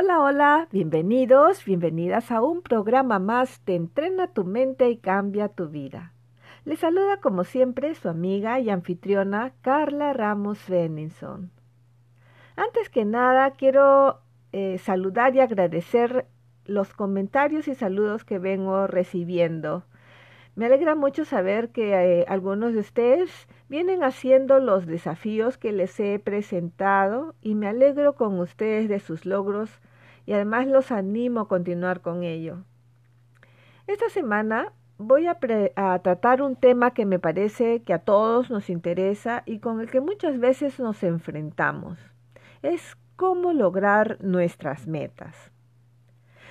Hola, hola, bienvenidos, bienvenidas a un programa más de Entrena tu mente y cambia tu vida. Les saluda como siempre su amiga y anfitriona Carla Ramos Benninson. Antes que nada, quiero eh, saludar y agradecer los comentarios y saludos que vengo recibiendo. Me alegra mucho saber que eh, algunos de ustedes vienen haciendo los desafíos que les he presentado y me alegro con ustedes de sus logros y además los animo a continuar con ello. Esta semana voy a, tratar un tema que me parece que a todos nos interesa y con el que muchas veces nos enfrentamos. Es cómo lograr nuestras metas.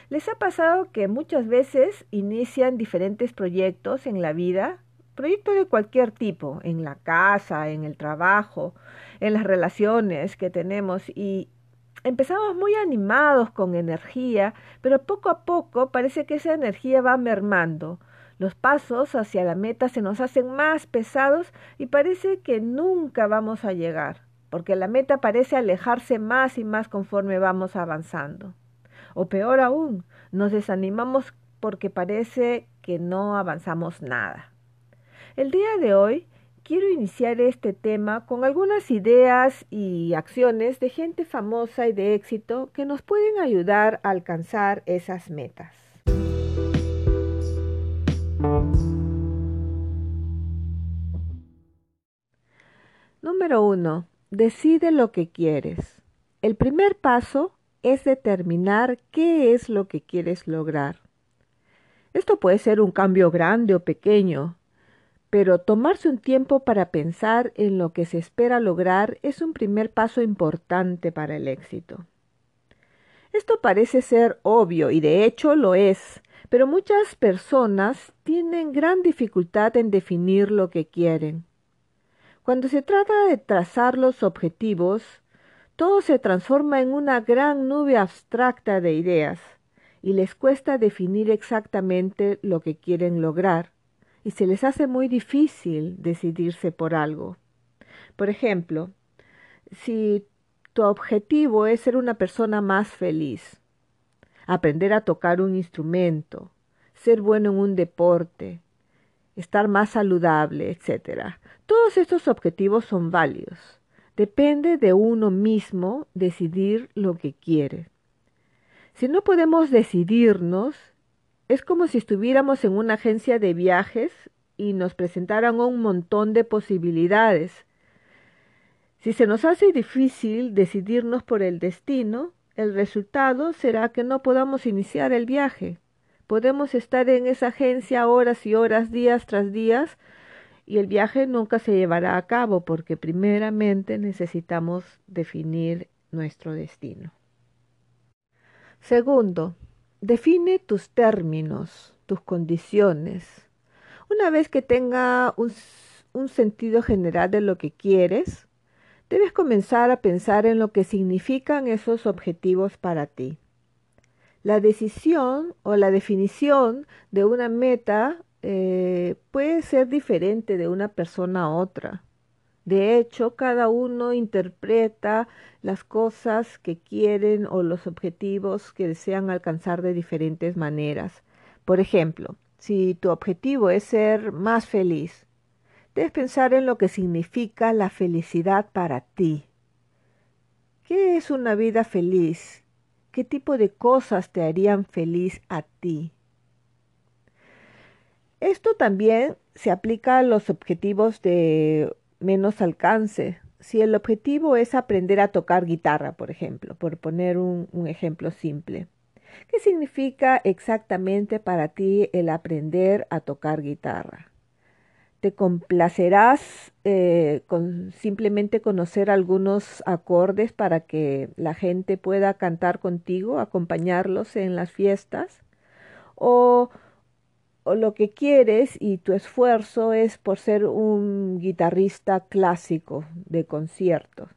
¿Les ha pasado que muchas veces inician diferentes proyectos en la vida? Proyectos de cualquier tipo, en la casa, en el trabajo, en las relaciones que tenemos y empezamos muy animados con energía, pero poco a poco parece que esa energía va mermando. Los pasos hacia la meta se nos hacen más pesados y parece que nunca vamos a llegar, porque la meta parece alejarse más y más conforme vamos avanzando. O peor aún, nos desanimamos porque parece que no avanzamos nada. El día de hoy quiero iniciar este tema con algunas ideas y acciones de gente famosa y de éxito que nos pueden ayudar a alcanzar esas metas. Número 1. Decide lo que quieres. El primer paso es determinar qué es lo que quieres lograr. Esto puede ser un cambio grande o pequeño, pero tomarse un tiempo para pensar en lo que se espera lograr es un primer paso importante para el éxito. Esto parece ser obvio y de hecho lo es, pero muchas personas tienen gran dificultad en definir lo que quieren. Cuando se trata de trazar los objetivos, todo se transforma en una gran nube abstracta de ideas y les cuesta definir exactamente lo que quieren lograr y se les hace muy difícil decidirse por algo. Por ejemplo, si tu objetivo es ser una persona más feliz, aprender a tocar un instrumento, ser bueno en un deporte, estar más saludable, etc. Todos estos objetivos son válidos. Depende de uno mismo decidir lo que quiere. Si no podemos decidirnos, es como si estuviéramos en una agencia de viajes y nos presentaran un montón de posibilidades. Si se nos hace difícil decidirnos por el destino, el resultado será que no podamos iniciar el viaje. Podemos estar en esa agencia horas y horas, días tras días, y el viaje nunca se llevará a cabo porque primeramente necesitamos definir nuestro destino. Segundo, Define tus términos, tus condiciones. Una vez que tenga un, sentido general de lo que quieres, debes comenzar a pensar en lo que significan esos objetivos para ti. La decisión o la definición de una meta eh, puede ser diferente de una persona a otra. De hecho, cada uno interpreta las cosas que quieren o los objetivos que desean alcanzar de diferentes maneras. Por ejemplo, si tu objetivo es ser más feliz, debes pensar en lo que significa la felicidad para ti. ¿Qué es una vida feliz? ¿Qué tipo de cosas te harían feliz a ti? Esto también se aplica a los objetivos de menos alcance. Si el objetivo es aprender a tocar guitarra, por ejemplo, por poner un, ejemplo simple, ¿qué significa exactamente para ti el aprender a tocar guitarra? ¿Te complacerás eh, con simplemente conocer algunos acordes para que la gente pueda cantar contigo, acompañarlos en las fiestas? ¿O o lo que quieres y tu esfuerzo es por ser un guitarrista clásico de conciertos.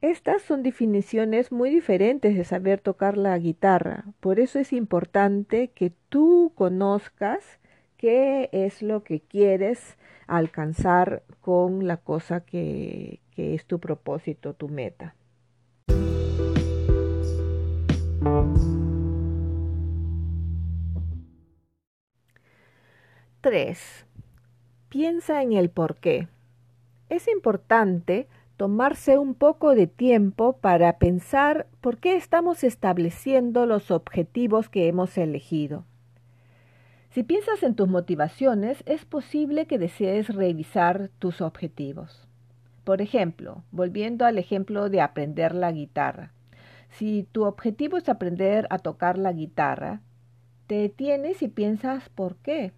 Estas son definiciones muy diferentes de saber tocar la guitarra, por eso es importante que tú conozcas qué es lo que quieres alcanzar con la cosa que, que es tu propósito, tu meta. 3. Piensa en el por qué. Es importante tomarse un poco de tiempo para pensar por qué estamos estableciendo los objetivos que hemos elegido. Si piensas en tus motivaciones, es posible que desees revisar tus objetivos. Por ejemplo, volviendo al ejemplo de aprender la guitarra. Si tu objetivo es aprender a tocar la guitarra, te detienes y piensas por qué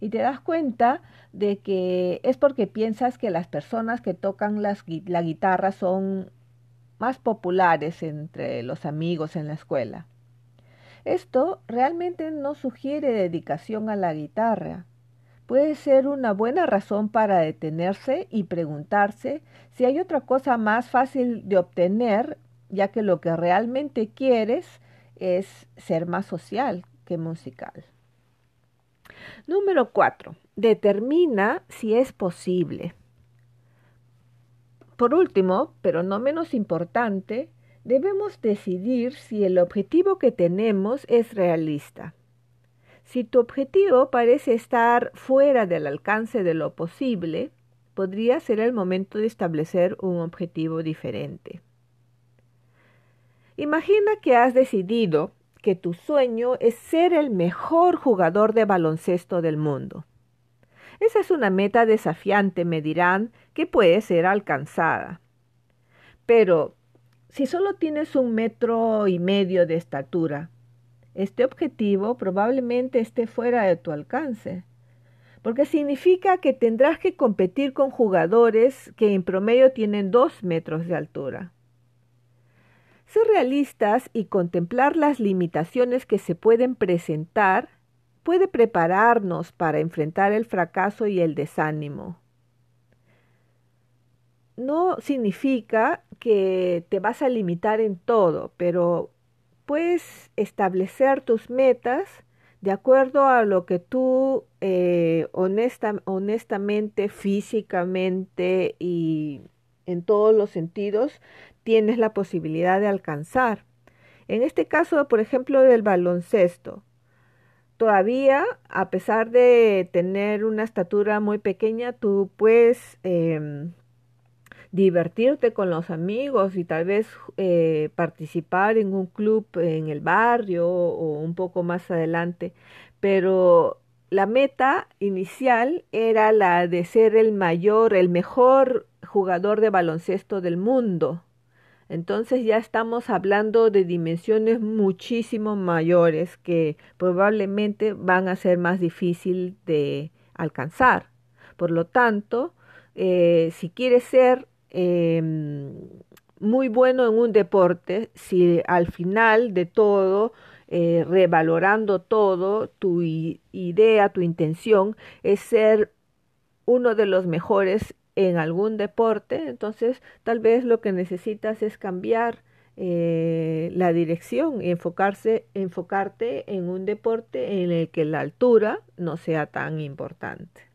y te das cuenta de que es porque piensas que las personas que tocan la guitarra son más populares entre los amigos en la escuela. Esto realmente no sugiere dedicación a la guitarra. Puede ser una buena razón para detenerse y preguntarse si hay otra cosa más fácil de obtener, ya que lo que realmente quieres es ser más social que musical. Número 4. Determina si es posible. Por último, pero no menos importante, debemos decidir si el objetivo que tenemos es realista. Si tu objetivo parece estar fuera del alcance de lo posible, podría ser el momento de establecer un objetivo diferente. Imagina que has decidido que tu sueño es ser el mejor jugador de baloncesto del mundo. Esa es una meta desafiante, me dirán, que puede ser alcanzada. Pero, si solo tienes un metro y medio de estatura, este objetivo probablemente esté fuera de tu alcance, porque significa que tendrás que competir con jugadores que en promedio tienen dos metros de altura. Ser realistas y contemplar las limitaciones que se pueden presentar puede prepararnos para enfrentar el fracaso y el desánimo. No significa que te vas a limitar en todo, pero puedes establecer tus metas de acuerdo a lo que tú eh, honestamente, físicamente y en todos los sentidos tienes la posibilidad de alcanzar. En este caso, por ejemplo, del baloncesto, todavía, a pesar de tener una estatura muy pequeña, tú puedes em, divertirte con los amigos y tal vez eh, participar en un club en el barrio o un poco más adelante. Pero la meta inicial era la de ser el mayor, el mejor jugador de baloncesto del mundo. Entonces ya estamos hablando de dimensiones muchísimo mayores que probablemente van a ser más difícil de alcanzar. Por lo tanto, eh, si quieres ser em, muy bueno en un deporte, si al final de todo, eh, revalorando todo, tu idea, tu intención es ser uno de los mejores en algún deporte, entonces tal vez lo que necesitas es cambiar eh, la dirección y enfocarse, enfocarte en un deporte en el que la altura no sea tan importante.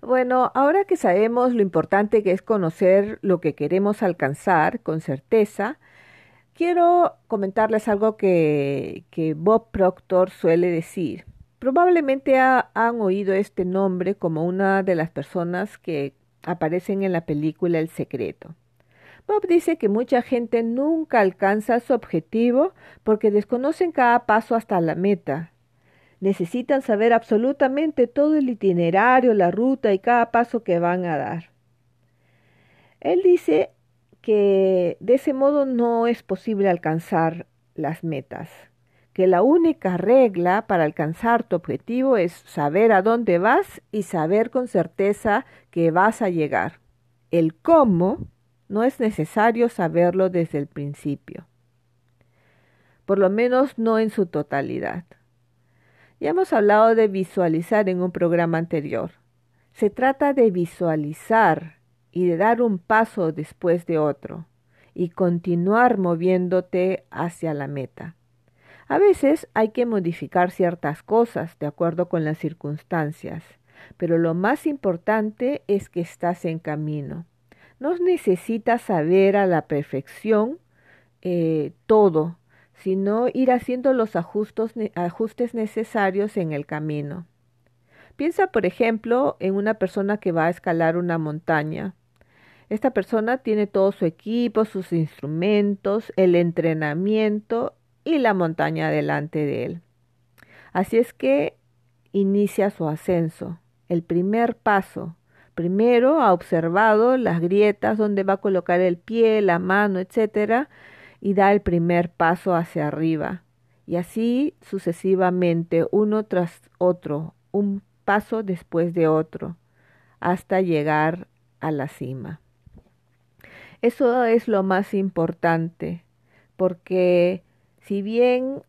Bueno, ahora que sabemos lo importante que es conocer lo que queremos alcanzar con certeza, Quiero comentarles algo que, Bob Proctor suele decir. Probablemente han oído este nombre como una de las personas que aparecen en la película El Secreto. Bob dice que mucha gente nunca alcanza su objetivo porque desconocen cada paso hasta la meta. Necesitan saber absolutamente todo el itinerario, la ruta y cada paso que van a dar. Él dice que de ese modo no es posible alcanzar las metas, que la única regla para alcanzar tu objetivo es saber a dónde vas y saber con certeza que vas a llegar. El cómo No es necesario saberlo desde el principio, por lo menos no en su totalidad. Ya hemos hablado de visualizar en un programa anterior. Se trata de visualizar y de dar un paso después de otro y continuar moviéndote hacia la meta. A veces hay que modificar ciertas cosas de acuerdo con las circunstancias, pero lo más importante es que estás en camino. No necesitas saber a la perfección eh, todo, sino ir haciendo los ajustes necesarios en el camino. Piensa, por ejemplo, en una persona que va a escalar una montaña. Esta persona tiene todo su equipo, sus instrumentos, el entrenamiento y la montaña delante de él. Así es que inicia su ascenso. El primer paso. Primero ha observado las grietas donde va a colocar el pie, la mano, etcétera, y da el primer paso hacia arriba. Y así sucesivamente, uno tras otro, un paso después de otro, hasta llegar a la cima. Eso es lo más importante, porque si bien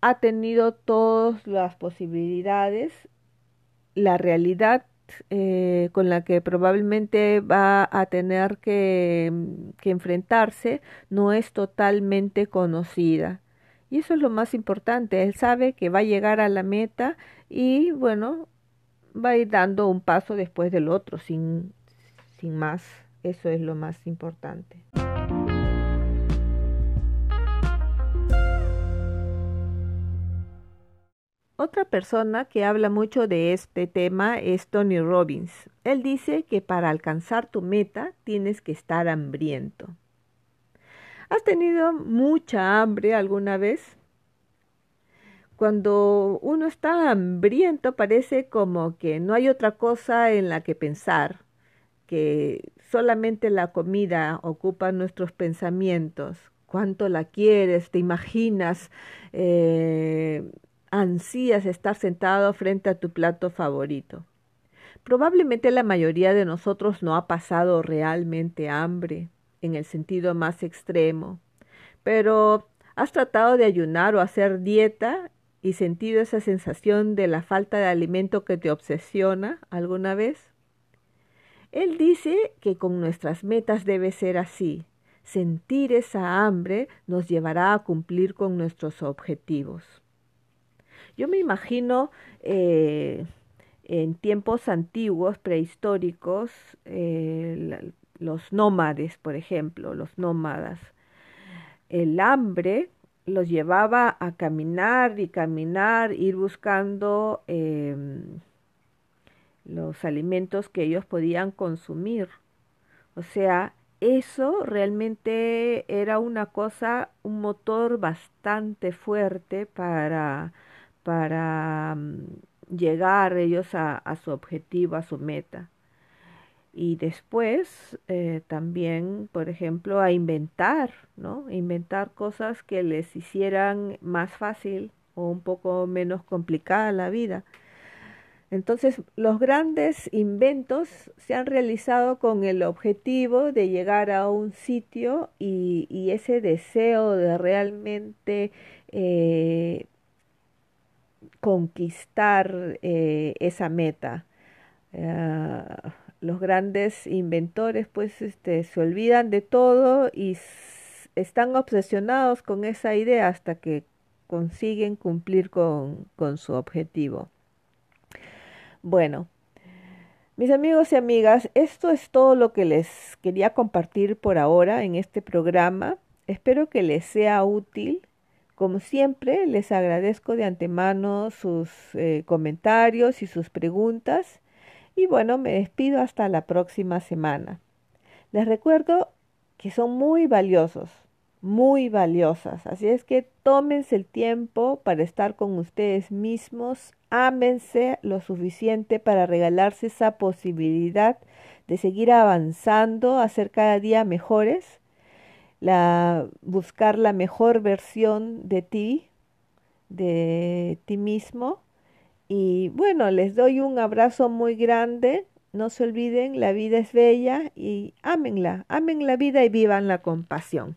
ha tenido todas las posibilidades, la realidad eh, con la que probablemente va a tener que, que enfrentarse no es totalmente conocida. Y eso es lo más importante. Él sabe que va a llegar a la meta y bueno, va a ir dando un paso después del otro, sin, sin más. Eso es lo más importante. Otra persona que habla mucho de este tema es Tony Robbins. Él dice que para alcanzar tu meta tienes que estar hambriento. ¿Has tenido mucha hambre alguna vez? Cuando uno está hambriento parece como que no hay otra cosa en la que pensar, que solamente la comida ocupa nuestros pensamientos. ¿Cuánto la quieres? ¿Te imaginas? Eh, ansías estar sentado frente a tu plato favorito. Probablemente la mayoría de nosotros no ha pasado realmente hambre en el sentido más extremo, pero ¿has tratado de ayunar o hacer dieta y sentido esa sensación de la falta de alimento que te obsesiona alguna vez? Él dice que con nuestras metas debe ser así. Sentir esa hambre nos llevará a cumplir con nuestros objetivos. Yo me imagino eh, en tiempos antiguos, prehistóricos, eh, los nómades, por ejemplo, los nómadas. El hambre los llevaba a caminar y caminar, ir buscando em, los alimentos que ellos podían consumir. O sea, eso realmente era una cosa, un motor bastante fuerte para para mm, llegar ellos a, su objetivo, a su meta. Y después eh, también, por ejemplo, a inventar, ¿no? Inventar cosas que les hicieran más fácil o un poco menos complicada la vida. Entonces, los grandes inventos se han realizado con el objetivo de llegar a un sitio y, ese deseo de realmente eh, conquistar eh, esa meta. Eh, los grandes inventores pues este, se olvidan de todo y están obsesionados con esa idea hasta que consiguen cumplir con, con su objetivo. Bueno, mis amigos y amigas, esto es todo lo que les quería compartir por ahora en este programa. Espero que les sea útil como siempre, les agradezco de antemano sus eh, comentarios y sus preguntas. Y bueno, me despido hasta la próxima semana. Les recuerdo que son muy valiosos, muy valiosas. Así es que tómense el tiempo para estar con ustedes mismos. Ámense lo suficiente para regalarse esa posibilidad de seguir avanzando, a ser cada día mejores la, buscar la mejor versión de ti, de ti mismo. Y bueno, les doy un abrazo muy grande no se olviden, la vida es bella y ámenla, amen la vida y vivan con pasión.